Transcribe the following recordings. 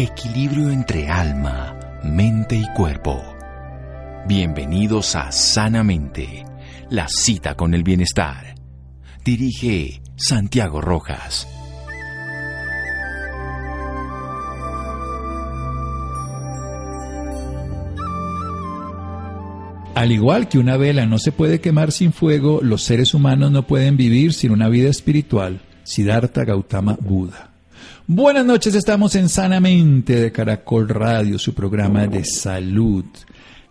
equilibrio entre alma, mente y cuerpo. Bienvenidos a Sanamente, la cita con el bienestar. Dirige Santiago Rojas. Al igual que una vela no se puede quemar sin fuego, los seres humanos no pueden vivir sin una vida espiritual. Siddhartha Gautama Buda. Buenas noches, estamos en Sanamente de Caracol Radio, su programa de salud.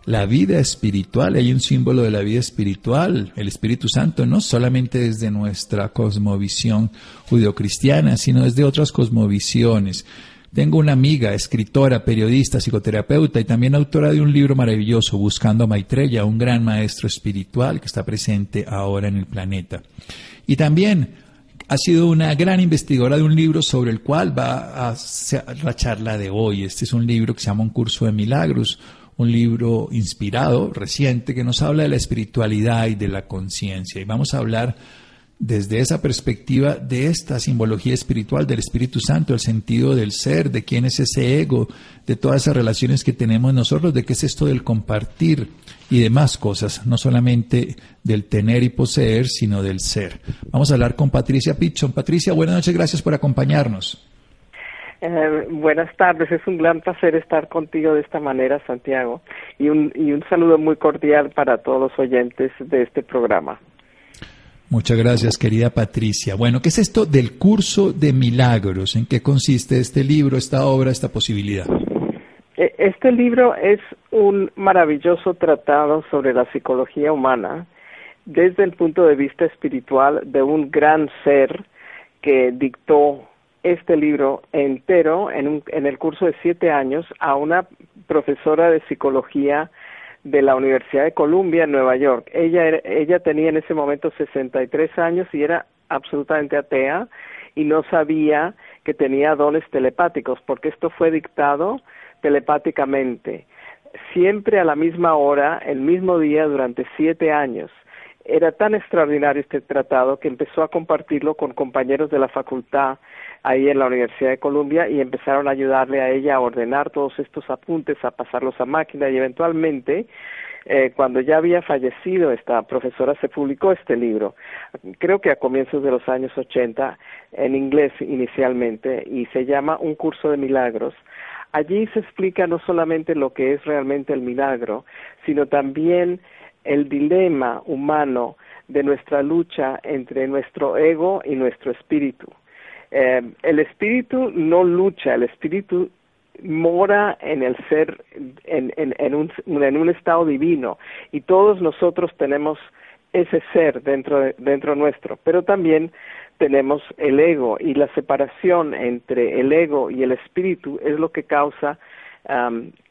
La vida espiritual, hay un símbolo de la vida espiritual, el Espíritu Santo, no solamente desde nuestra cosmovisión judeocristiana, sino desde otras cosmovisiones. Tengo una amiga, escritora, periodista, psicoterapeuta y también autora de un libro maravilloso, Buscando a Maitreya, un gran maestro espiritual que está presente ahora en el planeta. Y también ha sido una gran investigadora de un libro sobre el cual va a la charla de hoy. Este es un libro que se llama Un curso de milagros, un libro inspirado, reciente, que nos habla de la espiritualidad y de la conciencia. Y vamos a hablar desde esa perspectiva de esta simbología espiritual del Espíritu Santo, el sentido del ser, de quién es ese ego, de todas esas relaciones que tenemos nosotros, de qué es esto del compartir y demás cosas, no solamente del tener y poseer, sino del ser. Vamos a hablar con Patricia Pichon. Patricia, buenas noches, gracias por acompañarnos. Eh, buenas tardes, es un gran placer estar contigo de esta manera, Santiago, y un, y un saludo muy cordial para todos los oyentes de este programa. Muchas gracias, querida Patricia. Bueno, ¿qué es esto del curso de milagros? ¿En qué consiste este libro, esta obra, esta posibilidad? E, este libro es un maravilloso tratado sobre la psicología humana desde el punto de vista espiritual de un gran ser que dictó este libro entero en, un, en el curso de siete años a una profesora de psicología de la Universidad de Columbia en Nueva York. Ella, ella tenía en ese momento 63 años y era absolutamente atea y no sabía que tenía dones telepáticos, porque esto fue dictado telepáticamente, siempre a la misma hora, el mismo día, durante siete años. Era tan extraordinario este tratado que empezó a compartirlo con compañeros de la facultad ahí en la Universidad de Columbia y empezaron a ayudarle a ella a ordenar todos estos apuntes, a pasarlos a máquina y eventualmente eh, cuando ya había fallecido esta profesora se publicó este libro, creo que a comienzos de los años 80 en inglés inicialmente y se llama Un curso de milagros. Allí se explica no solamente lo que es realmente el milagro, sino también el dilema humano de nuestra lucha entre nuestro ego y nuestro espíritu. Eh, el espíritu no lucha, el espíritu mora en el ser, en, en, un, en un estado divino y todos nosotros tenemos ese ser dentro, de, dentro nuestro, pero también tenemos el ego y la separación entre el ego y el espíritu es lo que causa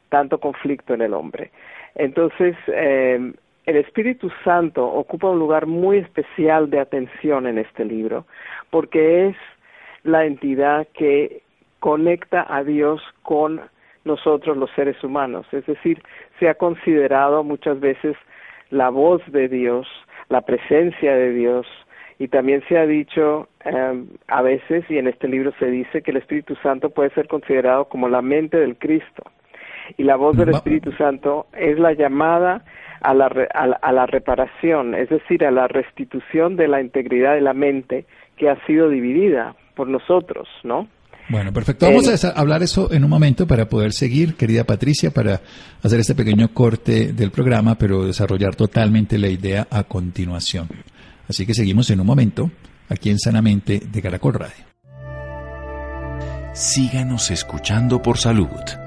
tanto conflicto en el hombre. Entonces, eh, el Espíritu Santo ocupa un lugar muy especial de atención en este libro, porque es la entidad que conecta a Dios con nosotros los seres humanos. Es decir, se ha considerado muchas veces la voz de Dios, la presencia de Dios, y también se ha dicho em, a veces, y en este libro se dice, que el Espíritu Santo puede ser considerado como la mente del Cristo. Y la voz del Espíritu Santo es la llamada a la, a la reparación, es decir, a la restitución de la integridad de la mente que ha sido dividida por nosotros, ¿no? Bueno, perfecto. Vamos a hablar eso en un momento para poder seguir, querida Patricia, para hacer este pequeño corte del programa, pero desarrollar totalmente la idea a continuación. Así que seguimos en un momento aquí en Sanamente de Caracol Radio. Síganos escuchando por salud.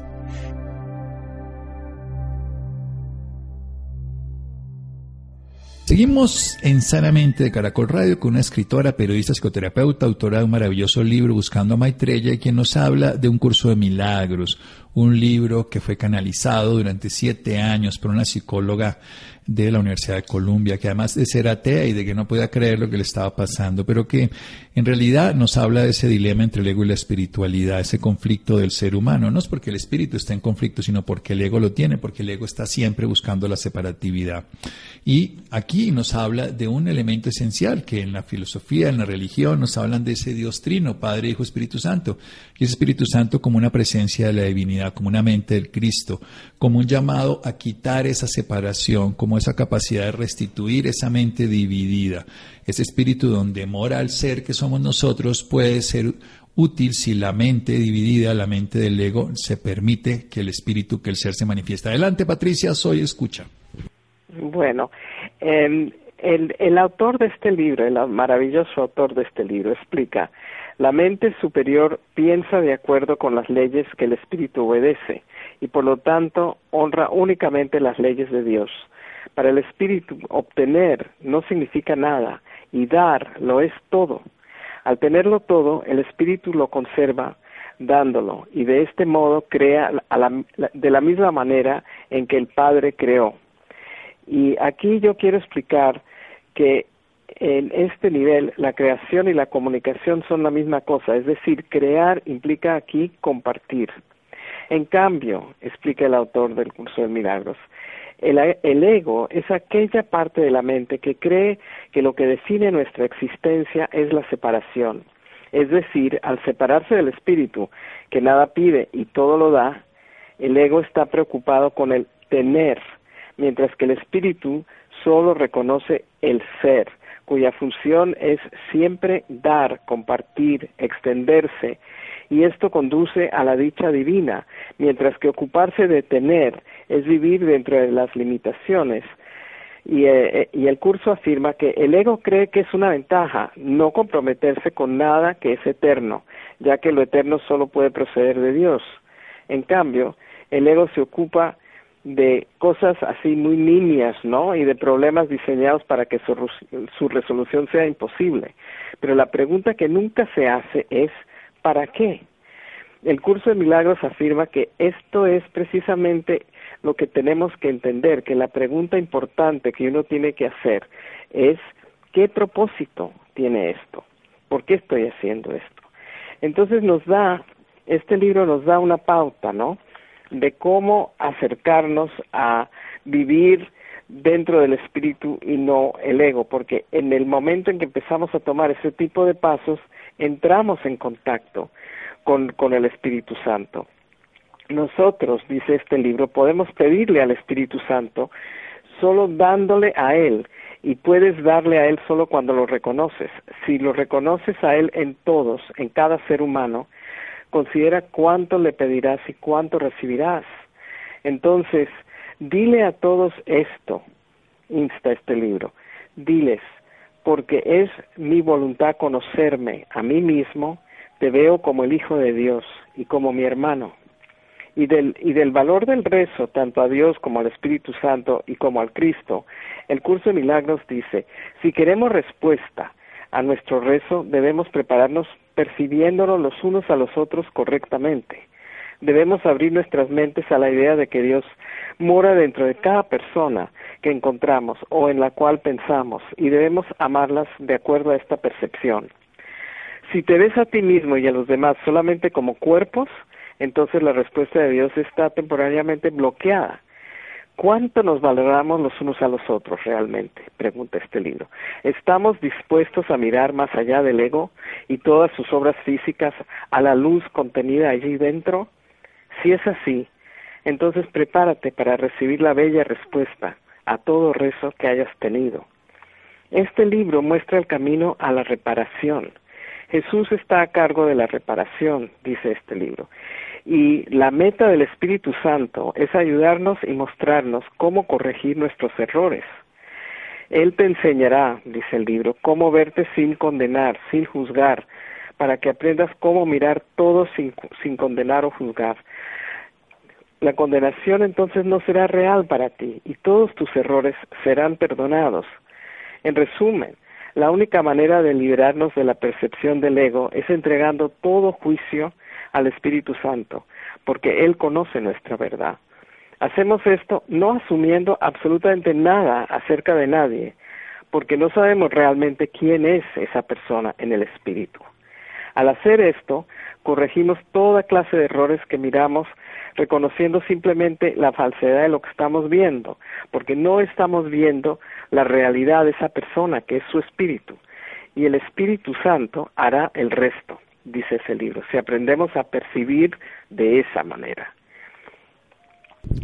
Seguimos en Sanamente de Caracol Radio con una escritora, periodista, psicoterapeuta, autora de un maravilloso libro Buscando a Maitreya, quien nos habla de un curso de milagros, un libro que fue canalizado durante siete años por una psicóloga de la Universidad de Columbia, que además de ser atea y de que no podía creer lo que le estaba pasando, pero que en realidad nos habla de ese dilema entre el ego y la espiritualidad, ese conflicto del ser humano. No es porque el espíritu está en conflicto, sino porque el ego lo tiene, porque el ego está siempre buscando la separatividad. Y aquí nos habla de un elemento esencial que en la filosofía, en la religión, nos hablan de ese Dios trino, Padre, Hijo, Espíritu Santo. Y ese Espíritu Santo como una presencia de la divinidad, como una mente del Cristo, como un llamado a quitar esa separación, como esa capacidad de restituir esa mente dividida. Ese espíritu donde mora el ser que somos nosotros puede ser útil si la mente dividida, la mente del ego, se permite que el espíritu, que el ser se manifiesta. Adelante, Patricia, soy escucha. Bueno, em, el, el autor de este libro, el maravilloso autor de este libro, explica, la mente superior piensa de acuerdo con las leyes que el espíritu obedece y por lo tanto honra únicamente las leyes de Dios. Para el espíritu obtener no significa nada y dar lo es todo. Al tenerlo todo, el espíritu lo conserva dándolo y de este modo crea de la misma manera en que el Padre creó. Y aquí yo quiero explicar que en este nivel la creación y la comunicación son la misma cosa, es decir, crear implica aquí compartir. En cambio, explica el autor del curso de milagros, el, el, ego es aquella parte de la mente que cree que lo que define nuestra existencia es la separación. Es decir, al separarse del espíritu, que nada pide y todo lo da, el ego está preocupado con el tener, mientras que el espíritu solo reconoce el ser, cuya función es siempre dar, compartir, extenderse, y esto conduce a la dicha divina, mientras que ocuparse de tener es vivir dentro de las limitaciones. Y, eh, eh, y, el curso afirma que el ego cree que es una ventaja no comprometerse con nada que es eterno, ya que lo eterno solo puede proceder de Dios. En cambio, el ego se ocupa de cosas así muy nimias, ¿no? Y de problemas diseñados para que su, su resolución sea imposible. Pero la pregunta que nunca se hace es ¿para qué? El curso de milagros afirma que esto es precisamente lo que tenemos que entender, que la pregunta importante que uno tiene que hacer es ¿qué propósito tiene esto? ¿Por qué estoy haciendo esto? Entonces nos da, este libro nos da una pauta, ¿no? De cómo acercarnos a vivir dentro del espíritu y no el ego, porque en el momento en que empezamos a tomar ese tipo de pasos, entramos en contacto con, con el Espíritu Santo. Nosotros, dice este libro, podemos pedirle al Espíritu Santo solo dándole a Él, y puedes darle a Él solo cuando lo reconoces. Si lo reconoces a Él en todos, en cada ser humano, considera cuánto le pedirás y cuánto recibirás. Entonces, dile a todos esto, insta este libro, diles, porque es mi voluntad conocerme a mí mismo, te veo como el Hijo de Dios y como mi hermano. Y del, y del valor del rezo, tanto a Dios como al Espíritu Santo y como al Cristo, el curso de milagros dice, si queremos respuesta a nuestro rezo, debemos prepararnos percibiéndonos los unos a los otros correctamente. Debemos abrir nuestras mentes a la idea de que Dios mora dentro de cada persona que encontramos o en la cual pensamos y debemos amarlas de acuerdo a esta percepción. Si te ves a ti mismo y a los demás solamente como cuerpos, entonces la respuesta de Dios está temporariamente bloqueada ¿Cuánto nos valoramos los unos a los otros realmente? Pregunta este libro. ¿Estamos dispuestos a mirar más allá del ego y todas sus obras físicas a la luz contenida allí dentro? Si es así, entonces prepárate para recibir la bella respuesta a todo rezo que hayas tenido. Este libro muestra el camino a la reparación. Jesús está a cargo de la reparación, dice este libro. Y la meta del Espíritu Santo es ayudarnos y mostrarnos cómo corregir nuestros errores. Él te enseñará, dice el libro, cómo verte sin condenar, sin juzgar, para que aprendas cómo mirar todo sin, condenar o juzgar. La condenación entonces no será real para ti y todos tus errores serán perdonados. En resumen, la única manera de liberarnos de la percepción del ego es entregando todo juicio al Espíritu Santo, porque Él conoce nuestra verdad. Hacemos esto no asumiendo absolutamente nada acerca de nadie, porque no sabemos realmente quién es esa persona en el espíritu. Al hacer esto, corregimos toda clase de errores que miramos, reconociendo simplemente la falsedad de lo que estamos viendo, porque no estamos viendo la realidad de esa persona, que es su espíritu. Y el Espíritu Santo hará el resto, dice ese libro, si aprendemos a percibir de esa manera.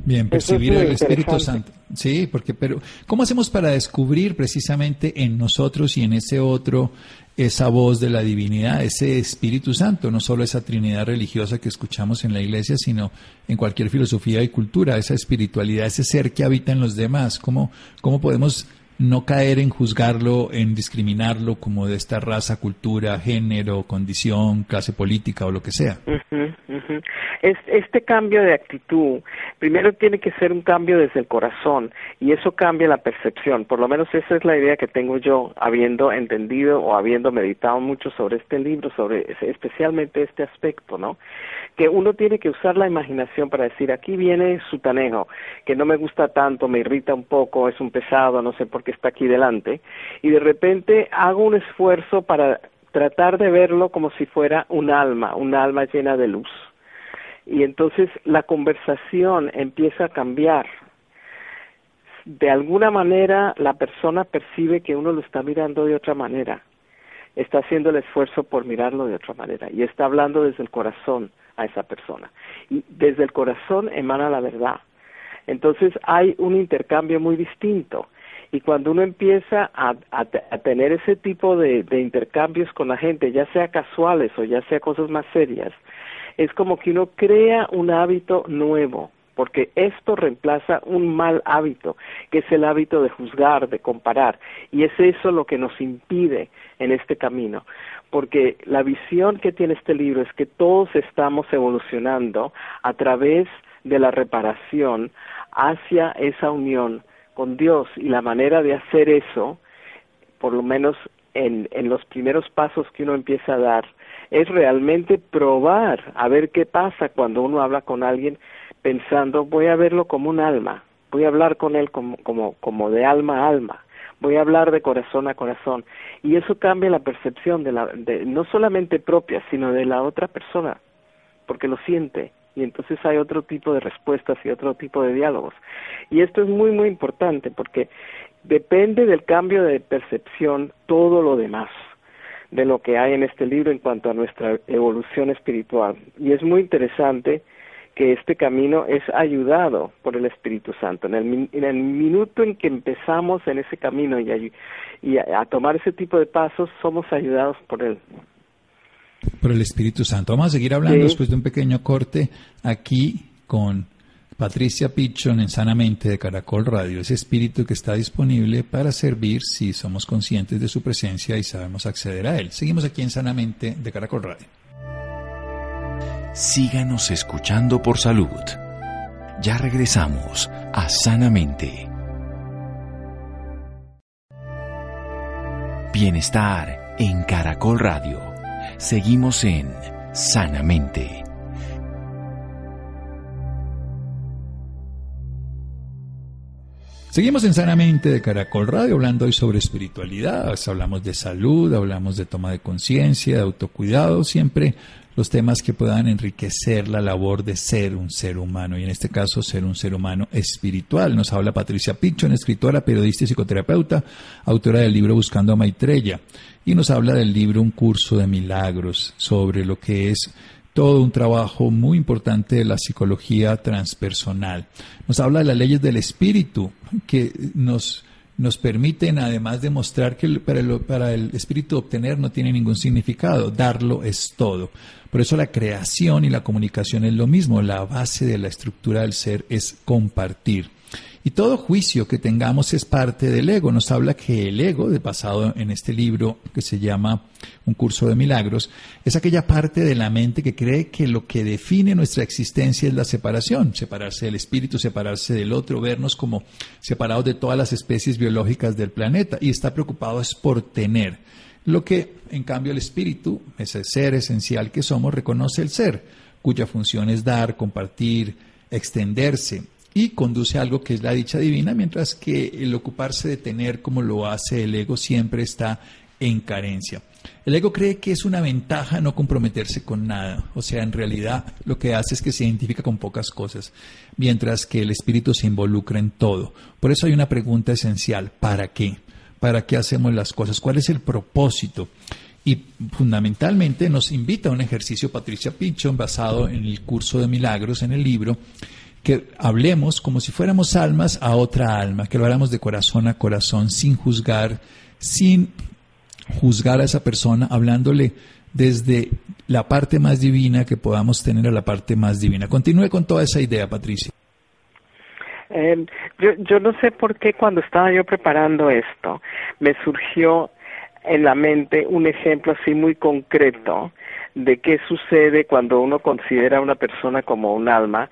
Bien, percibir el Espíritu Santo. Sí, porque, pero, ¿cómo hacemos para descubrir precisamente en nosotros y en ese otro esa voz de la divinidad, ese Espíritu Santo, no solo esa Trinidad religiosa que escuchamos en la iglesia, sino en cualquier filosofía y cultura, esa espiritualidad, ese ser que habita en los demás? ¿Cómo, cómo podemos no caer en juzgarlo, en discriminarlo como de esta raza, cultura, género, condición, clase política o lo que sea. Este cambio de actitud, primero tiene que ser un cambio desde el corazón y eso cambia la percepción. Por lo menos esa es la idea que tengo yo, habiendo entendido o habiendo meditado mucho sobre este libro, sobre especialmente este aspecto, ¿no? Que uno tiene que usar la imaginación para decir, aquí viene su tanejo, que no me gusta tanto, me irrita un poco, es un pesado, no sé por qué está aquí delante, y de repente hago un esfuerzo para tratar de verlo como si fuera un alma, un alma llena de luz. Y entonces la conversación empieza a cambiar. De alguna manera la persona percibe que uno lo está mirando de otra manera, está haciendo el esfuerzo por mirarlo de otra manera y está hablando desde el corazón a esa persona. Y desde el corazón emana la verdad. Entonces hay un intercambio muy distinto y cuando uno empieza a, tener ese tipo de, de, intercambios con la gente, ya sea casuales o ya sea cosas más serias, es como que uno crea un hábito nuevo, porque esto reemplaza un mal hábito, que es el hábito de juzgar, de comparar, y es eso lo que nos impide en este camino, porque la visión que tiene este libro es que todos estamos evolucionando a través de la reparación hacia esa unión con Dios y la manera de hacer eso, por lo menos en, en los primeros pasos que uno empieza a dar, es realmente probar a ver qué pasa cuando uno habla con alguien pensando voy a verlo como un alma, voy a hablar con él como, como, como de alma a alma, voy a hablar de corazón a corazón y eso cambia la percepción de la, de, no solamente propia, sino de la otra persona, porque lo siente y entonces hay otro tipo de respuestas y otro tipo de diálogos. Y esto es muy, muy importante porque depende del cambio de percepción todo lo demás de lo que hay en este libro en cuanto a nuestra evolución espiritual. Y es muy interesante que este camino es ayudado por el Espíritu Santo. En el, en el minuto en que empezamos en ese camino y, a, y a tomar ese tipo de pasos, somos ayudados por él. Por el Espíritu Santo. Vamos a seguir hablando después de un pequeño corte aquí con Patricia Pichon en Sanamente de Caracol Radio, ese espíritu que está disponible para servir si somos conscientes de su presencia y sabemos acceder a él. Seguimos aquí en Sanamente de Caracol Radio. Síganos escuchando por salud. Ya regresamos a Sanamente. Bienestar en Caracol Radio. Seguimos en Sanamente. Seguimos en Sanamente de Caracol Radio hablando hoy sobre espiritualidad, hablamos de salud, hablamos de toma de conciencia, de autocuidado, siempre los temas que puedan enriquecer la labor de ser un ser humano y en este caso ser un ser humano espiritual. Nos habla Patricia Pichon, escritora, periodista y psicoterapeuta, autora del libro Buscando a Maitreya y nos habla del libro Un curso de milagros sobre lo que es todo un trabajo muy importante de la psicología transpersonal. Nos habla de las leyes del espíritu que nos, nos permiten, además de mostrar que para el, para el espíritu obtener no tiene ningún significado, darlo es todo. Por eso la creación y la comunicación es lo mismo, la base de la estructura del ser es compartir. Y todo juicio que tengamos es parte del ego. Nos habla que el ego, de pasado en este libro que se llama Un curso de milagros, es aquella parte de la mente que cree que lo que define nuestra existencia es la separación, separarse del espíritu, separarse del otro, vernos como separados de todas las especies biológicas del planeta y está preocupado es por tener. Lo que, en cambio, el espíritu, ese ser esencial que somos, reconoce el ser, cuya función es dar, compartir, extenderse y conduce a algo que es la dicha divina, mientras que el ocuparse de tener como lo hace el ego siempre está en carencia. El ego cree que es una ventaja no comprometerse con nada, o sea, en realidad lo que hace es que se identifica con pocas cosas, mientras que el espíritu se involucra en todo. Por eso hay una pregunta esencial, ¿para qué? ¿Para qué hacemos las cosas? ¿Cuál es el propósito? Y fundamentalmente nos invita a un ejercicio Patricia Pinchon basado en el curso de milagros, en el libro, que hablemos como si fuéramos almas a otra alma, que lo hagamos de corazón a corazón, sin juzgar, sin juzgar a esa persona, hablándole desde la parte más divina que podamos tener a la parte más divina. Continúe con toda esa idea, Patricia. Eh, yo, yo no sé por qué cuando estaba yo preparando esto me surgió en la mente un ejemplo así muy concreto de qué sucede cuando uno considera a una persona como un alma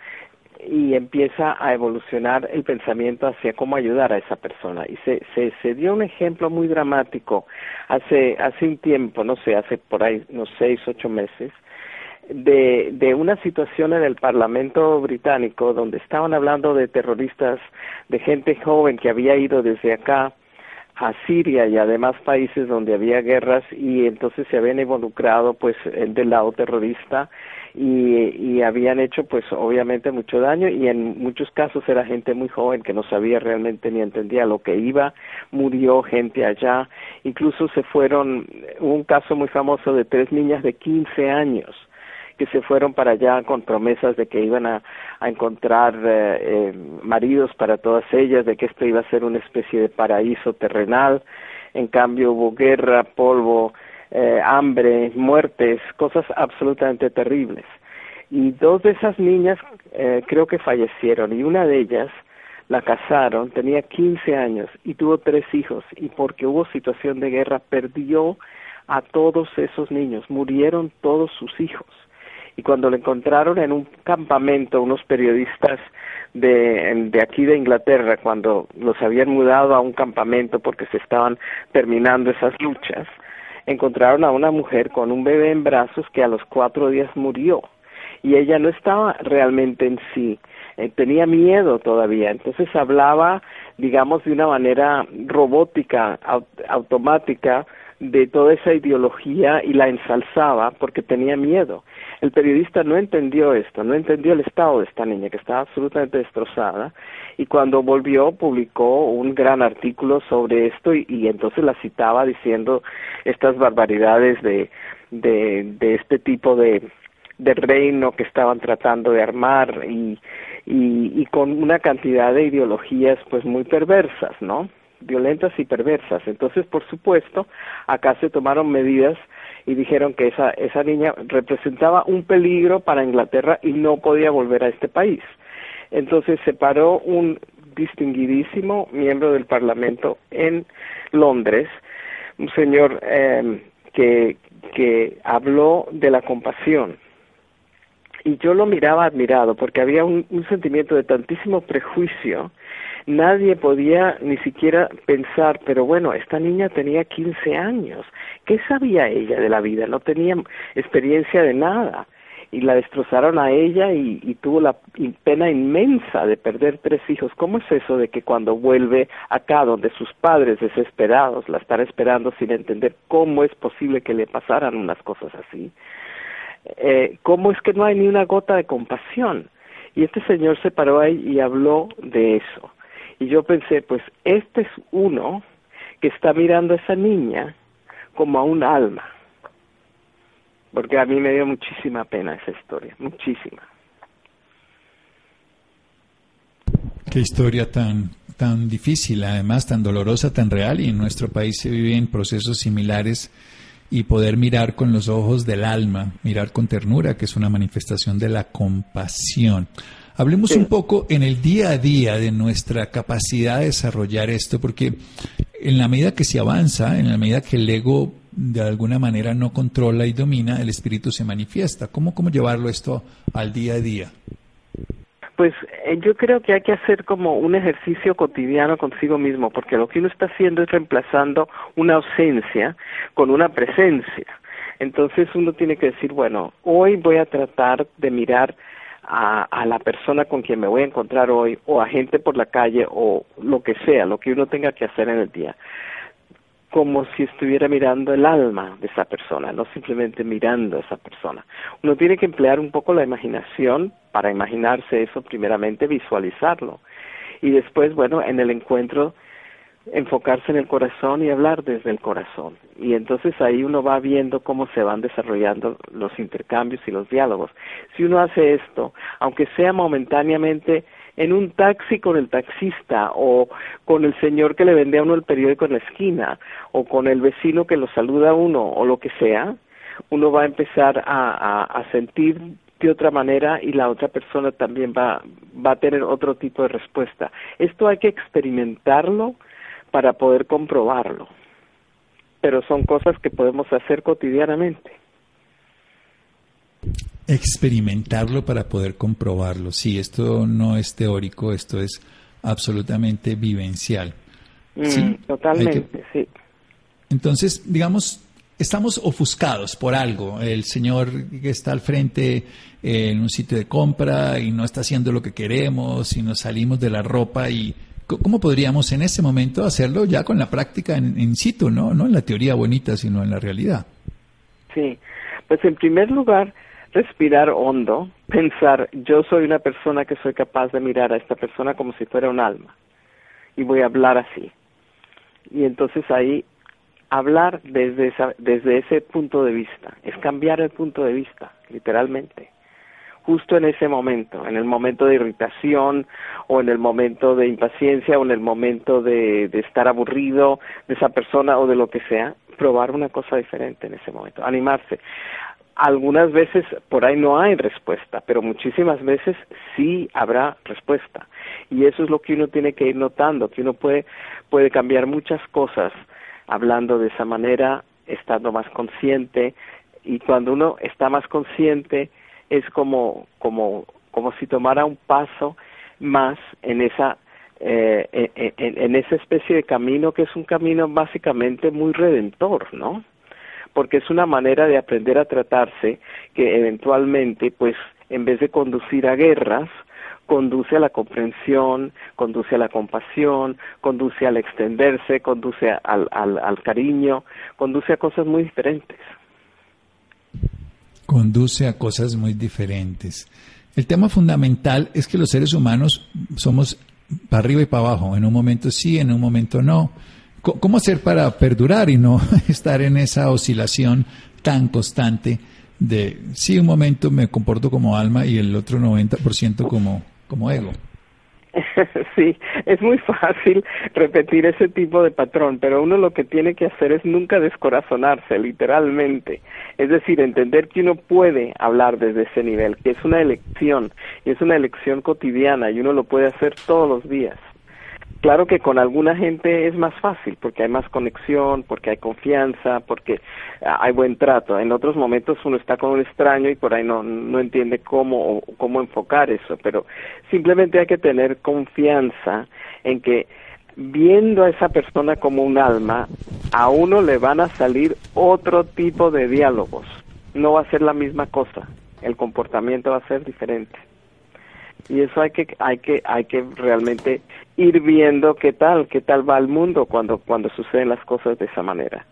y empieza a evolucionar el pensamiento hacia cómo ayudar a esa persona. Y se, se, se dio un ejemplo muy dramático hace, hace un tiempo, no sé, hace por ahí unos seis, ocho meses, de, de una situación en el Parlamento británico donde estaban hablando de terroristas, de gente joven que había ido desde acá a Siria y además países donde había guerras y entonces se habían involucrado pues del lado terrorista y, y habían hecho pues obviamente mucho daño y en muchos casos era gente muy joven que no sabía realmente ni entendía lo que iba, murió gente allá, incluso se fueron, hubo un caso muy famoso de tres niñas de 15 años que se fueron para allá con promesas de que iban a, a encontrar eh, eh, maridos para todas ellas, de que esto iba a ser una especie de paraíso terrenal. En cambio hubo guerra, polvo, eh, hambre, muertes, cosas absolutamente terribles. Y dos de esas niñas eh, creo que fallecieron y una de ellas la casaron, tenía 15 años y tuvo tres hijos y porque hubo situación de guerra perdió a todos esos niños, murieron todos sus hijos y cuando lo encontraron en un campamento unos periodistas de, de aquí de Inglaterra, cuando los habían mudado a un campamento porque se estaban terminando esas luchas, encontraron a una mujer con un bebé en brazos que a los cuatro días murió y ella no estaba realmente en sí, eh, tenía miedo todavía, entonces hablaba, digamos, de una manera robótica, automática, de toda esa ideología y la ensalzaba porque tenía miedo. El periodista no entendió esto, no entendió el estado de esta niña que estaba absolutamente destrozada y cuando volvió publicó un gran artículo sobre esto y, entonces la citaba diciendo estas barbaridades de, de, de este tipo de, de reino que estaban tratando de armar y, y, y con una cantidad de ideologías pues muy perversas, ¿no? Violentas y perversas. Entonces, por supuesto, acá se tomaron medidas y dijeron que esa, esa niña representaba un peligro para Inglaterra y no podía volver a este país. Entonces se paró un distinguidísimo miembro del Parlamento en Londres, un señor eh, que, que habló de la compasión. Y yo lo miraba admirado porque había un, un sentimiento de tantísimo prejuicio nadie podía ni siquiera pensar, pero bueno, esta niña tenía 15 años, ¿qué sabía ella de la vida? No tenía experiencia de nada y la destrozaron a ella y, y, tuvo la pena inmensa de perder tres hijos. ¿Cómo es eso de que cuando vuelve acá, donde sus padres desesperados la están esperando sin entender cómo es posible que le pasaran unas cosas así? Eh, ¿Cómo es que no hay ni una gota de compasión? Y este señor se paró ahí y habló de eso. Y yo pensé, pues este es uno que está mirando a esa niña como a un alma. Porque a mí me dio muchísima pena esa historia, muchísima. Qué historia tan tan difícil, además tan dolorosa, tan real y en nuestro país se viven procesos similares y poder mirar con los ojos del alma, mirar con ternura, que es una manifestación de la compasión. Hablemos un poco en el día a día de nuestra capacidad de desarrollar esto, porque en la medida que se avanza, en la medida que el ego de alguna manera no controla y domina, el espíritu se manifiesta. ¿Cómo, cómo llevarlo esto al día a día? Pues eh, yo creo que hay que hacer como un ejercicio cotidiano consigo mismo, porque lo que uno está haciendo es reemplazando una ausencia con una presencia. Entonces uno tiene que decir, bueno, hoy voy a tratar de mirar a, a, la persona con quien me voy a encontrar hoy o a gente por la calle o lo que sea, lo que uno tenga que hacer en el día, como si estuviera mirando el alma de esa persona, no simplemente mirando a esa persona. Uno tiene que emplear un poco la imaginación para imaginarse eso primeramente, visualizarlo y después, bueno, en el encuentro enfocarse en el corazón y hablar desde el corazón. Y entonces ahí uno va viendo cómo se van desarrollando los intercambios y los diálogos. Si uno hace esto, aunque sea momentáneamente en un taxi con el taxista o con el señor que le vende a uno el periódico en la esquina o con el vecino que lo saluda a uno o lo que sea, uno va a empezar a, a, a sentir de otra manera y la otra persona también va, va a tener otro tipo de respuesta. Esto hay que experimentarlo para poder comprobarlo. Pero son cosas que podemos hacer cotidianamente. Experimentarlo para poder comprobarlo. Sí, esto no es teórico, esto es absolutamente vivencial. Mm, totalmente, sí. Entonces, digamos, estamos ofuscados por algo. El señor que está al frente eh, en un sitio de compra y no está haciendo lo que queremos y nos salimos de la ropa y ¿Cómo podríamos en ese momento hacerlo ya con la práctica en, in situ, ¿no? no en la teoría bonita, sino en la realidad? Sí, pues en primer lugar, respirar hondo, pensar, yo soy una persona que soy capaz de mirar a esta persona como si fuera un alma y voy a hablar así. Y entonces ahí hablar desde, esa, desde ese punto de vista, es cambiar el punto de vista, literalmente justo en ese momento, en el momento de irritación o en el momento de impaciencia o en el momento de, estar aburrido de esa persona o de lo que sea, probar una cosa diferente en ese momento, animarse. Algunas veces por ahí no hay respuesta, pero muchísimas veces sí habrá respuesta. Y eso es lo que uno tiene que ir notando, que uno puede, puede cambiar muchas cosas hablando de esa manera, estando más consciente, y cuando uno está más consciente, es como, como, como si tomara un paso más en esa eh, en, esa especie de camino que es un camino básicamente muy redentor, ¿no? Porque es una manera de aprender a tratarse que eventualmente, pues, en vez de conducir a guerras, conduce a la comprensión, conduce a la compasión, conduce al extenderse, conduce al, al, al cariño, conduce a cosas muy diferentes conduce a cosas muy diferentes. El tema fundamental es que los seres humanos somos para arriba y para abajo, en un momento sí, en un momento no. ¿Cómo hacer para perdurar y no estar en esa oscilación tan constante de sí, un momento me comporto como alma y el otro 90% como, como ego? Sí, es muy fácil repetir ese tipo de patrón, pero uno lo que tiene que hacer es nunca descorazonarse, literalmente. Es decir, entender que uno puede hablar desde ese nivel, que es una elección, y es una elección cotidiana, y uno lo puede hacer todos los días. Claro que con alguna gente es más fácil porque hay más conexión, porque hay confianza, porque hay buen trato. En otros momentos uno está con un extraño y por ahí no, no entiende cómo, cómo enfocar eso, pero simplemente hay que tener confianza en que viendo a esa persona como un alma, a uno le van a salir otro tipo de diálogos. No va a ser la misma cosa, el comportamiento va a ser diferente y eso hay que hay que hay que realmente ir viendo qué tal qué tal va el mundo cuando cuando suceden las cosas de esa manera.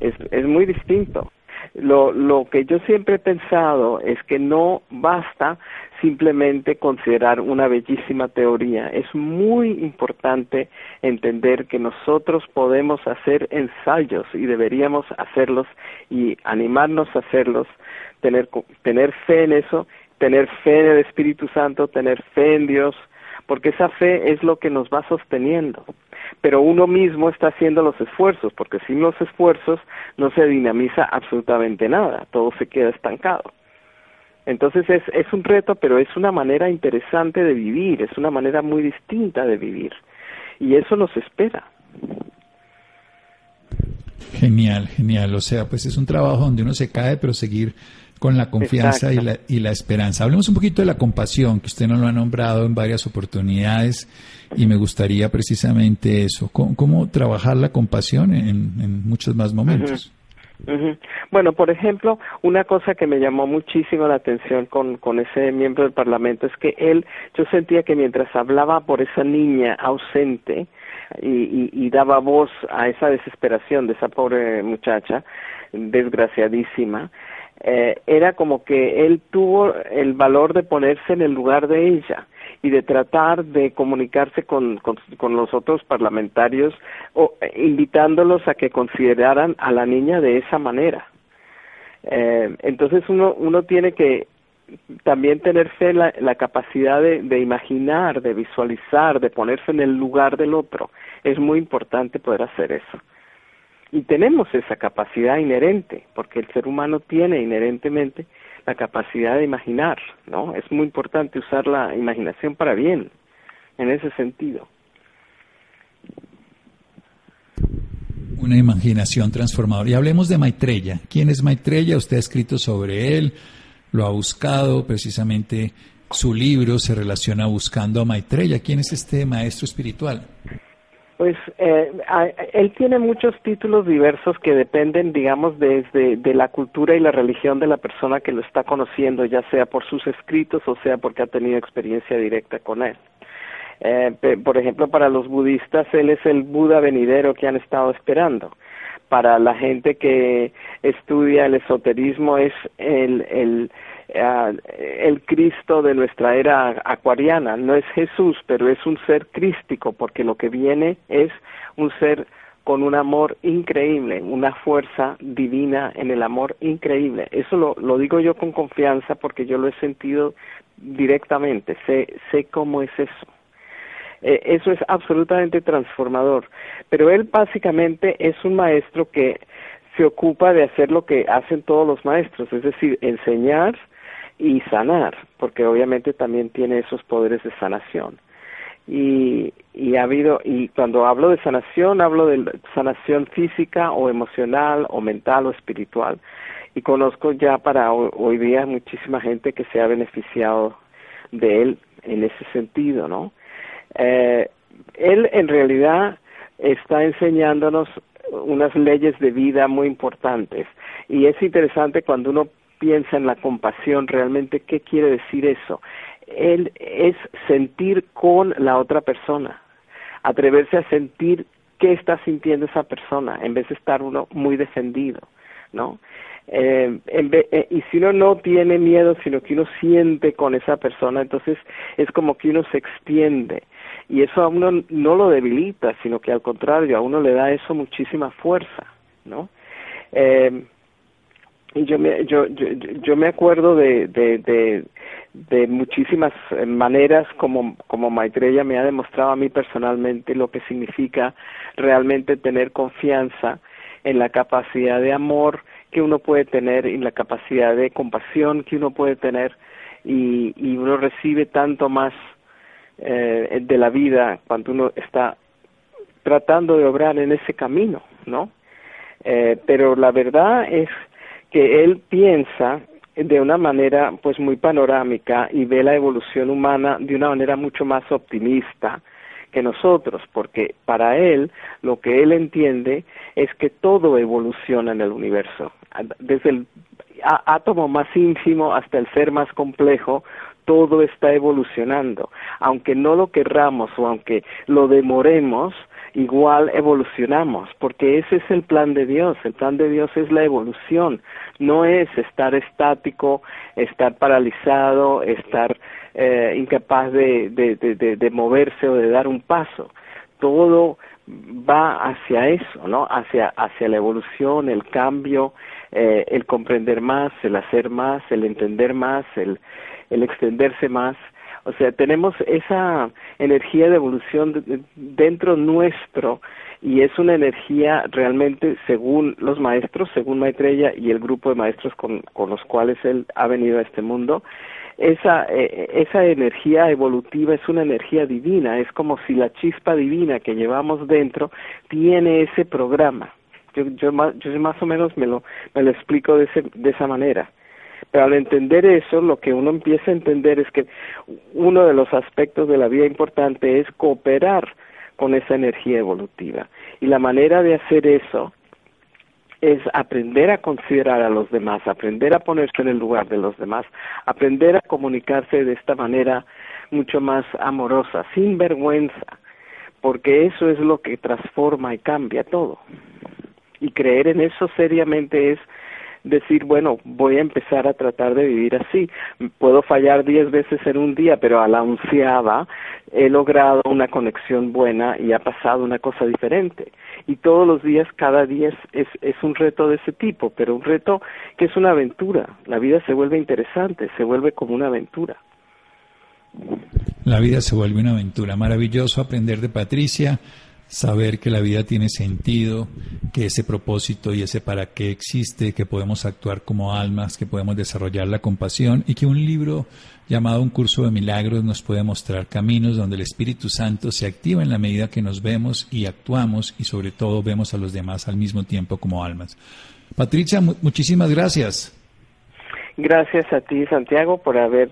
Es es muy distinto. Lo lo que yo siempre he pensado es que no basta simplemente considerar una bellísima teoría. Es muy importante entender que nosotros podemos hacer ensayos y deberíamos hacerlos y animarnos a hacerlos tener tener fe en eso tener fe en el Espíritu Santo, tener fe en Dios, porque esa fe es lo que nos va sosteniendo. Pero uno mismo está haciendo los esfuerzos, porque sin los esfuerzos no se dinamiza absolutamente nada, todo se queda estancado. Entonces es, es un reto, pero es una manera interesante de vivir, es una manera muy distinta de vivir. Y eso nos espera. Genial, genial. O sea, pues es un trabajo donde uno se cae, pero seguir con la confianza y la, y la, esperanza. Hablemos un poquito de la compasión, que usted nos lo ha nombrado en varias oportunidades y me gustaría precisamente eso, cómo, trabajar la compasión en, muchos más momentos. Bueno, por ejemplo, una cosa que me llamó muchísimo la atención con, con ese miembro del Parlamento es que él, yo sentía que mientras hablaba por esa niña ausente y, y, daba voz a esa desesperación de esa pobre muchacha, desgraciadísima, eh, era como que él tuvo el valor de ponerse en el lugar de ella y de tratar de comunicarse con, con, los otros parlamentarios o eh, invitándolos a que consideraran a la niña de esa manera. Eh, entonces uno, uno tiene que también tener fe la, la capacidad de, de imaginar, de visualizar, de ponerse en el lugar del otro. Es muy importante poder hacer eso. Y tenemos esa capacidad inherente, porque el ser humano tiene inherentemente la capacidad de imaginar, ¿no? Es muy importante usar la imaginación para bien, en ese sentido. Una imaginación transformadora. Y hablemos de Maitreya. ¿Quién es Maitreya? Usted ha escrito sobre él, lo ha buscado, precisamente su libro se relaciona buscando a Maitreya. ¿Quién es este maestro espiritual? Pues eh, él tiene muchos títulos diversos que dependen, digamos, desde de la cultura y la religión de la persona que lo está conociendo, ya sea por sus escritos o sea porque ha tenido experiencia directa con él. Eh, por ejemplo, para los budistas, él es el Buda venidero que han estado esperando. Para la gente que estudia el esoterismo, es el, el el Cristo de nuestra era acuariana. No es Jesús, pero es un ser crístico, porque lo que viene es un ser con un amor increíble, una fuerza divina en el amor increíble. Eso lo, lo digo yo con confianza porque yo lo he sentido directamente, sé, sé cómo es eso. Eh, eso es absolutamente transformador. Pero él básicamente es un maestro que se ocupa de hacer lo que hacen todos los maestros, es decir, enseñar, y sanar, porque obviamente también tiene esos poderes de sanación. Y, y ha habido, y cuando hablo de sanación, hablo de sanación física o emocional o mental o espiritual. Y conozco ya para hoy, día muchísima gente que se ha beneficiado de él en ese sentido, ¿no? Eh, él en realidad está enseñándonos unas leyes de vida muy importantes y es interesante cuando uno piensa en la compasión, realmente, ¿qué quiere decir eso? Él es sentir con la otra persona, atreverse a sentir qué está sintiendo esa persona, en vez de estar uno muy defendido, ¿no? Eh, eh, y si uno no tiene miedo, sino que uno siente con esa persona, entonces es como que uno se extiende. Y eso a uno no lo debilita, sino que al contrario, a uno le da eso muchísima fuerza, ¿no? Eh, y yo me yo yo, yo me acuerdo de, de, de, muchísimas maneras como como Maitreya me ha demostrado a mí personalmente lo que significa realmente tener confianza en la capacidad de amor que uno puede tener y la capacidad de compasión que uno puede tener y, y uno recibe tanto más eh, de la vida cuando uno está tratando de obrar en ese camino, ¿no? Eh, pero la verdad es que él piensa de una manera pues muy panorámica y ve la evolución humana de una manera mucho más optimista que nosotros, porque para él lo que él entiende es que todo evoluciona en el universo, desde el átomo más ínfimo hasta el ser más complejo, todo está evolucionando. Aunque no lo querramos o aunque lo demoremos, igual evolucionamos, porque ese es el plan de Dios, el plan de Dios es la evolución, no es estar estático, estar paralizado, estar eh, incapaz de, de, de, de, moverse o de dar un paso, todo va hacia eso, ¿no? Hacia, hacia la evolución, el cambio, eh, el comprender más, el hacer más, el entender más, el, el extenderse más, o sea, tenemos esa energía de evolución dentro nuestro y es una energía realmente, según los maestros, según Maitreya y el grupo de maestros con, con los cuales él ha venido a este mundo, esa, eh, esa energía evolutiva es una energía divina, es como si la chispa divina que llevamos dentro tiene ese programa. Yo, yo, yo más o menos me lo, me lo explico de, ese, de esa manera. Pero al entender eso, lo que uno empieza a entender es que uno de los aspectos de la vida importante es cooperar con esa energía evolutiva. Y la manera de hacer eso es aprender a considerar a los demás, aprender a ponerse en el lugar de los demás, aprender a comunicarse de esta manera mucho más amorosa, sin vergüenza, porque eso es lo que transforma y cambia todo. Y creer en eso seriamente es decir, bueno, voy a empezar a tratar de vivir así. Puedo fallar diez veces en un día, pero a la onceava he logrado una conexión buena y ha pasado una cosa diferente. Y todos los días, cada día es, es, un reto de ese tipo, pero un reto que es una aventura. La vida se vuelve interesante, se vuelve como una aventura. La vida se vuelve una aventura. Maravilloso aprender de Patricia saber que la vida tiene sentido, que ese propósito y ese para qué existe, que podemos actuar como almas, que podemos desarrollar la compasión y que un libro llamado Un curso de milagros nos puede mostrar caminos donde el Espíritu Santo se activa en la medida que nos vemos y actuamos y sobre todo vemos a los demás al mismo tiempo como almas. Patricia, muchísimas gracias. Gracias a ti, Santiago, por haber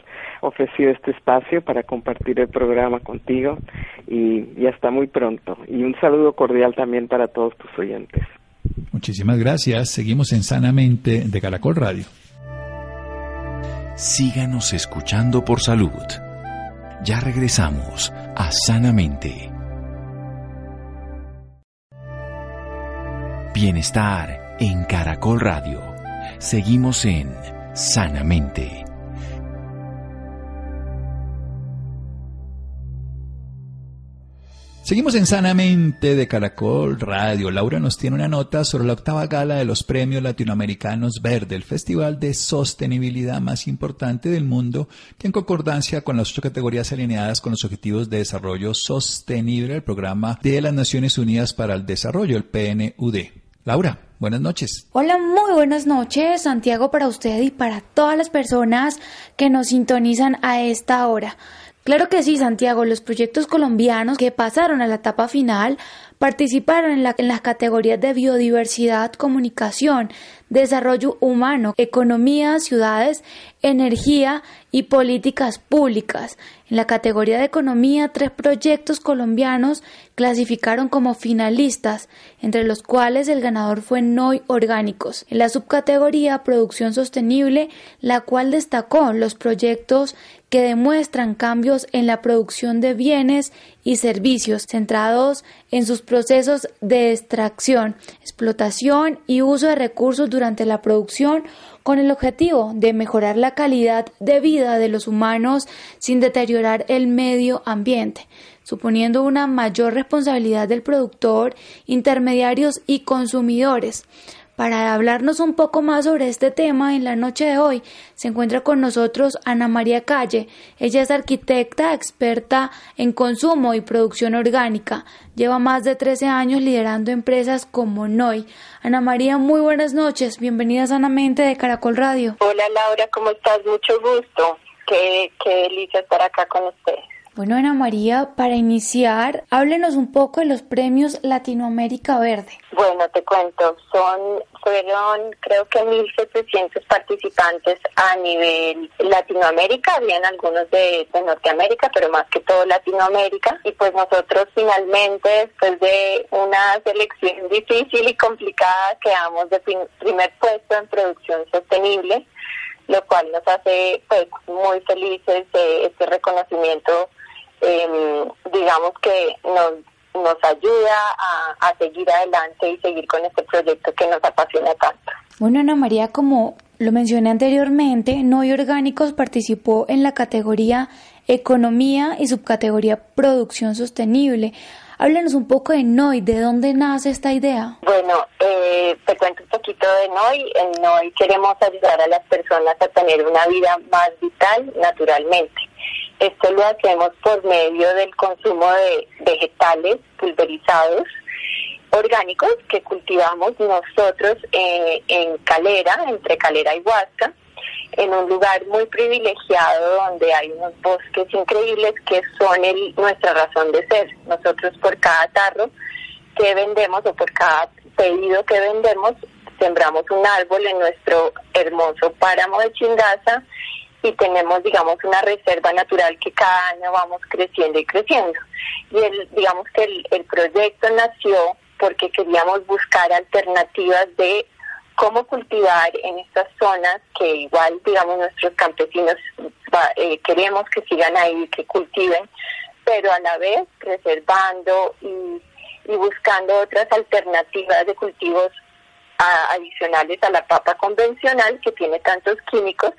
ofrecido este espacio para compartir el programa contigo y, hasta muy pronto. Y un saludo cordial también para todos tus oyentes. Muchísimas gracias. Seguimos en Sanamente de Caracol Radio. Síganos escuchando por salud. Ya regresamos a Sanamente. Bienestar en Caracol Radio. Seguimos en sanamente. Seguimos en Sanamente de Caracol Radio. Laura nos tiene una nota sobre la octava gala de los premios latinoamericanos Verde, el festival de sostenibilidad más importante del mundo, que en concordancia con las ocho categorías alineadas con los Objetivos de Desarrollo Sostenible, el programa de las Naciones Unidas para el Desarrollo, el PNUD. Laura. Buenas noches. Hola, muy buenas noches, Santiago, para usted y para todas las personas que nos sintonizan a esta hora. Claro que sí, Santiago, los proyectos colombianos que pasaron a la etapa final participaron en, las categorías de biodiversidad, comunicación, desarrollo humano, economía, ciudades, energía y políticas públicas. En la categoría de economía, tres proyectos colombianos clasificaron como finalistas, entre los cuales el ganador fue NOI Orgánicos. En la subcategoría Producción Sostenible, la cual destacó los proyectos que demuestran cambios en la producción de bienes y servicios centrados en sus procesos de extracción, explotación y uso de recursos durante la producción con el objetivo de mejorar la calidad de vida de los humanos sin deteriorar el medio ambiente, suponiendo una mayor responsabilidad del productor, intermediarios y consumidores. Para hablarnos un poco más sobre este tema en la noche de hoy se encuentra con nosotros Ana María Calle. Ella es arquitecta experta en consumo y producción orgánica. Lleva más de 13 años liderando empresas como NOI. Ana María, muy buenas noches. Bienvenida Sanamente de Caracol Radio. Hola Laura, ¿cómo estás? Mucho gusto. Qué, qué delicia estar acá con usted. Bueno, Ana María, para iniciar, háblenos un poco de los premios Latinoamérica Verde. Bueno, te cuento, son fueron creo que 1.700 participantes a nivel Latinoamérica, habían algunos de, Norteamérica, pero más que todo Latinoamérica. Y pues nosotros finalmente, después de una selección difícil y complicada, quedamos de primer puesto en producción sostenible lo cual nos hace pues muy felices eh, este reconocimiento Em, digamos que nos, nos ayuda a, a seguir adelante y seguir con este proyecto que nos apasiona tanto. Bueno, Ana María, como lo mencioné anteriormente, Noy Orgánicos participó en la categoría Economía y subcategoría Producción Sostenible. Háblanos un poco de NOI, ¿de dónde nace esta idea? Bueno, eh, te cuento un poquito de NOI. En NOI queremos ayudar a las personas a tener una vida más vital naturalmente. Esto lo hacemos por medio del consumo de vegetales pulverizados orgánicos que cultivamos nosotros eh, en Calera, entre Calera y Huasca, en un lugar muy privilegiado donde hay unos bosques increíbles que son el, nuestra razón de ser. Nosotros por cada tarro que vendemos o por cada pedido que vendemos, sembramos un árbol en nuestro hermoso páramo de Chingaza y tenemos, digamos, una reserva natural que cada año vamos creciendo y creciendo. Y el, digamos que el, el proyecto nació porque queríamos buscar alternativas de cómo cultivar en estas zonas que igual, digamos, nuestros campesinos eh, queremos que sigan ahí, que cultiven, pero a la vez preservando y, buscando otras alternativas de cultivos adicionales a la papa convencional que tiene tantos químicos.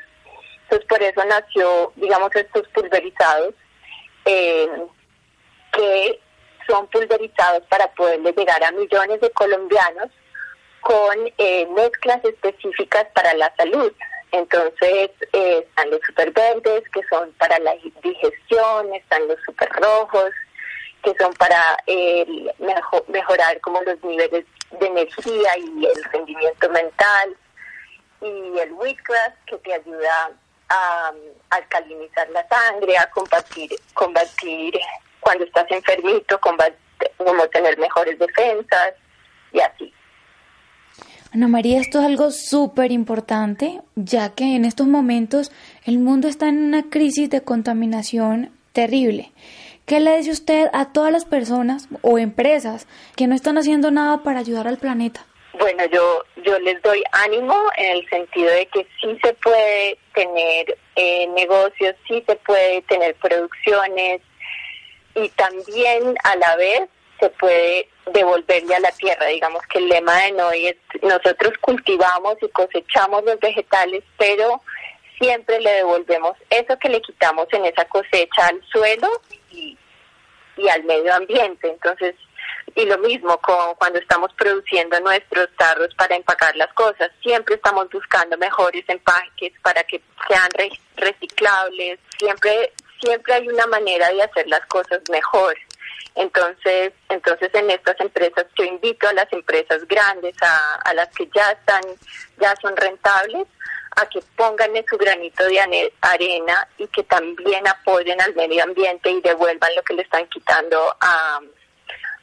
Entonces por eso nació, digamos, estos pulverizados eh, que son pulverizados para poderle llegar a millones de colombianos con eh, mezclas específicas para la salud. Entonces eh, están los super verdes que son para la digestión, están los super rojos que son para mejorar como los niveles de energía y el rendimiento mental y el wheatgrass que te ayuda a, alcalinizar la sangre, a combatir, combatir cuando estás enfermito, combatir, como tener mejores defensas y así. Ana María, esto es algo súper importante, ya que en estos momentos el mundo está en una crisis de contaminación terrible. ¿Qué le dice usted a todas las personas o empresas que no están haciendo nada para ayudar al planeta? Bueno, yo, yo les doy ánimo en el sentido de que sí se puede tener eh, negocios, sí se puede tener producciones y también a la vez se puede devolverle a la tierra. Digamos que el lema de Noy es, nosotros cultivamos y cosechamos los vegetales, pero siempre le devolvemos eso que le quitamos en esa cosecha al suelo y, y al medio ambiente. Entonces, y lo mismo con cuando estamos produciendo nuestros tarros para empacar las cosas, siempre estamos buscando mejores empaques para que sean reciclables, siempre siempre hay una manera de hacer las cosas mejor. Entonces, entonces en estas empresas yo invito a las empresas grandes, a, a las que ya están, ya son rentables, a que pongan en su granito de arena y que también apoyen al medio ambiente y devuelvan lo que le están quitando a,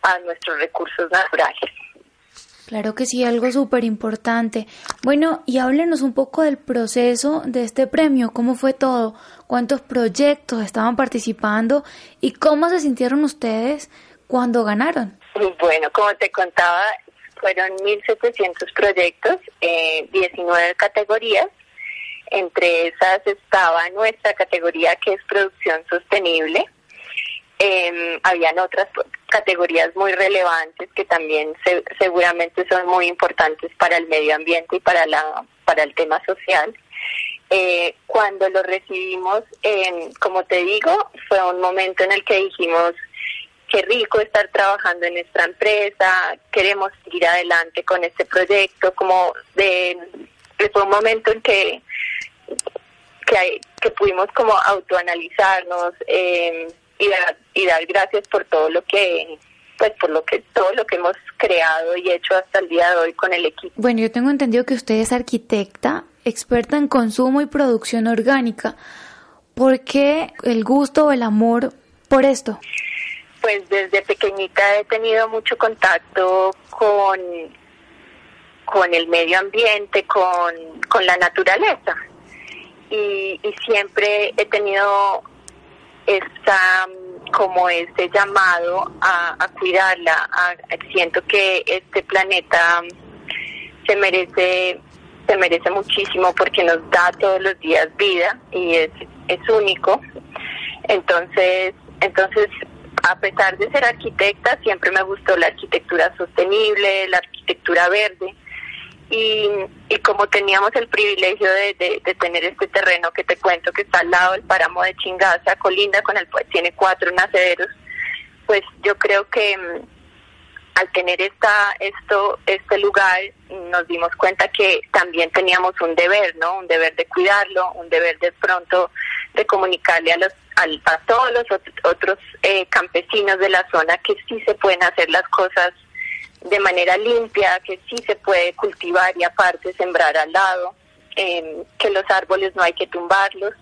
a nuestros recursos naturales. Claro que sí, algo súper importante. Bueno, y háblenos un poco del proceso de este premio, cómo fue todo, cuántos proyectos estaban participando y cómo se sintieron ustedes cuando ganaron. Bueno, como te contaba, fueron 1.700 proyectos, eh, 19 categorías. Entre esas estaba nuestra categoría que es producción sostenible. Eh, habían otras categorías muy relevantes que también seguramente son muy importantes para el medio ambiente y para la para el tema social. Eh, cuando lo recibimos, como te digo, fue un momento en el que dijimos qué rico estar trabajando en nuestra empresa, queremos seguir adelante con este proyecto, como de, fue un momento en que que, que pudimos como autoanalizarnos. Eh, y dar, y dar gracias por todo lo que pues por lo que todo lo que hemos creado y hecho hasta el día de hoy con el equipo. Bueno, yo tengo entendido que usted es arquitecta, experta en consumo y producción orgánica. ¿Por qué el gusto o el amor por esto? Pues desde pequeñita he tenido mucho contacto con, con el medio ambiente, con, con la naturaleza. Y, y siempre he tenido está como este llamado a, cuidarla. siento que este planeta se merece se merece muchísimo porque nos da todos los días vida y es, es único. Entonces, entonces a pesar de ser arquitecta, siempre me gustó la arquitectura sostenible, la arquitectura verde y, y como teníamos el privilegio de, de, tener este terreno que te cuento que está al lado del páramo de Chingaza, colinda con el pues tiene cuatro nacederos, pues yo creo que mm, al tener esta esto este lugar nos dimos cuenta que también teníamos un deber, ¿no? Un deber de cuidarlo, un deber de pronto de comunicarle a los a, todos los otros eh, campesinos de la zona que sí se pueden hacer las cosas de manera limpia, que sí se puede cultivar y aparte sembrar al lado, em, que los árboles no hay que tumbarlos.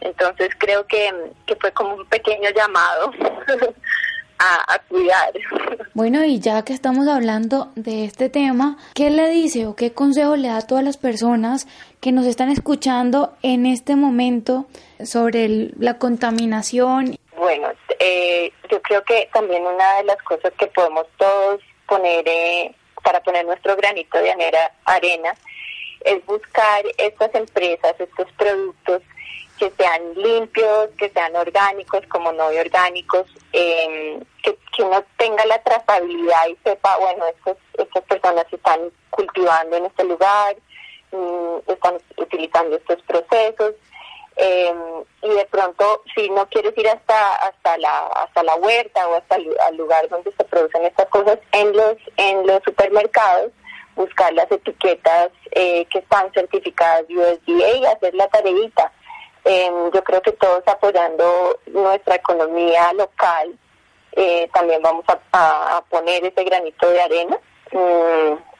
Entonces creo que, que fue como un pequeño llamado a, a, cuidar. Bueno, y ya que estamos hablando de este tema, ¿qué le dice o qué consejo le da a todas las personas que nos están escuchando en este momento sobre la contaminación? Bueno, eh, yo creo que también una de las cosas que podemos todos poner, eh, para poner nuestro granito de arena, es buscar estas empresas, estos productos que sean limpios, que sean orgánicos como no orgánicos, em, que, que uno tenga la trazabilidad y sepa, bueno, estos, estas personas están cultivando en este lugar, mm, están utilizando estos procesos. Eh, y de pronto, si no quieres ir hasta hasta la hasta la huerta o hasta el lugar donde se producen estas cosas, en los en los supermercados, buscar las etiquetas eh, que están certificadas USDA y hacer la tareita. Eh, yo creo que todos apoyando nuestra economía local, eh, también vamos a, a, poner ese granito de arena. Mm,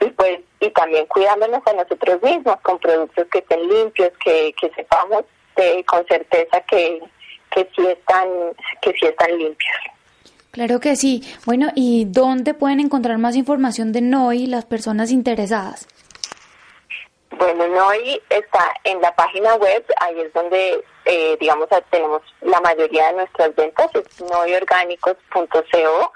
y pues y también cuidándonos a nosotros mismos con productos que estén limpios, que, que sepamos con certeza que, que sí están que sí están limpios. Claro que sí. Bueno, ¿y dónde pueden encontrar más información de NOI las personas interesadas? Bueno, NOI está en la página web, ahí es donde, eh, digamos, tenemos la mayoría de nuestras ventas, es noiorgánicos.co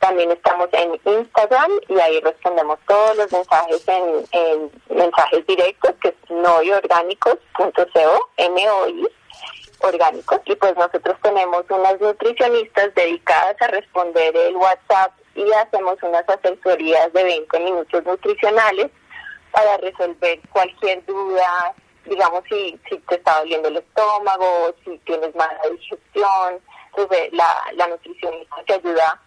también estamos en Instagram y ahí respondemos todos los mensajes en, mensajes directos, que es noyorgánicos.co, M-O-I, orgánicos. Y pues nosotros tenemos unas nutricionistas dedicadas a responder el WhatsApp y hacemos unas asesorías de 20 minutos nutricionales para resolver cualquier duda, digamos si, si te está doliendo el estómago, si tienes mala digestión. Entonces la, la nutricionista te ayuda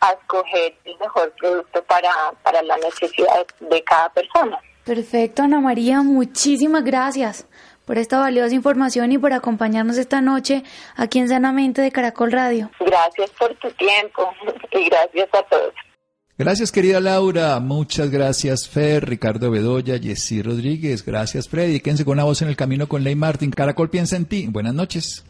a escoger el mejor producto para, para la necesidad de cada persona. Perfecto, Ana María, muchísimas gracias por esta valiosa información y por acompañarnos esta noche aquí en Sanamente de Caracol Radio. Gracias por tu tiempo y gracias a todos. Gracias, querida Laura. Muchas gracias, Fer, Ricardo Bedoya, Jessy Rodríguez. Gracias, Freddy. Quédense con una voz en el camino con Ley Martin. Caracol piensa en ti. Buenas noches.